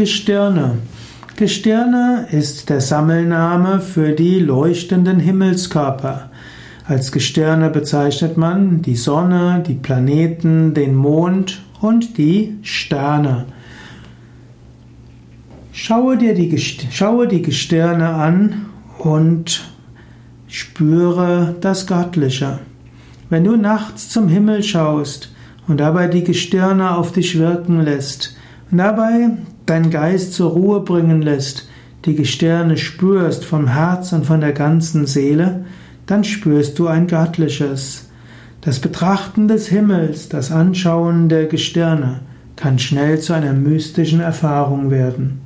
Gestirne. Gestirne ist der Sammelname für die leuchtenden Himmelskörper. Als Gestirne bezeichnet man die Sonne, die Planeten, den Mond und die Sterne. Schaue dir die, schaue die Gestirne an und spüre das Göttliche. Wenn du nachts zum Himmel schaust und dabei die Gestirne auf dich wirken lässt dabei deinen Geist zur Ruhe bringen lässt, die Gestirne spürst vom Herz und von der ganzen Seele, dann spürst du ein Göttliches. Das Betrachten des Himmels, das Anschauen der Gestirne kann schnell zu einer mystischen Erfahrung werden.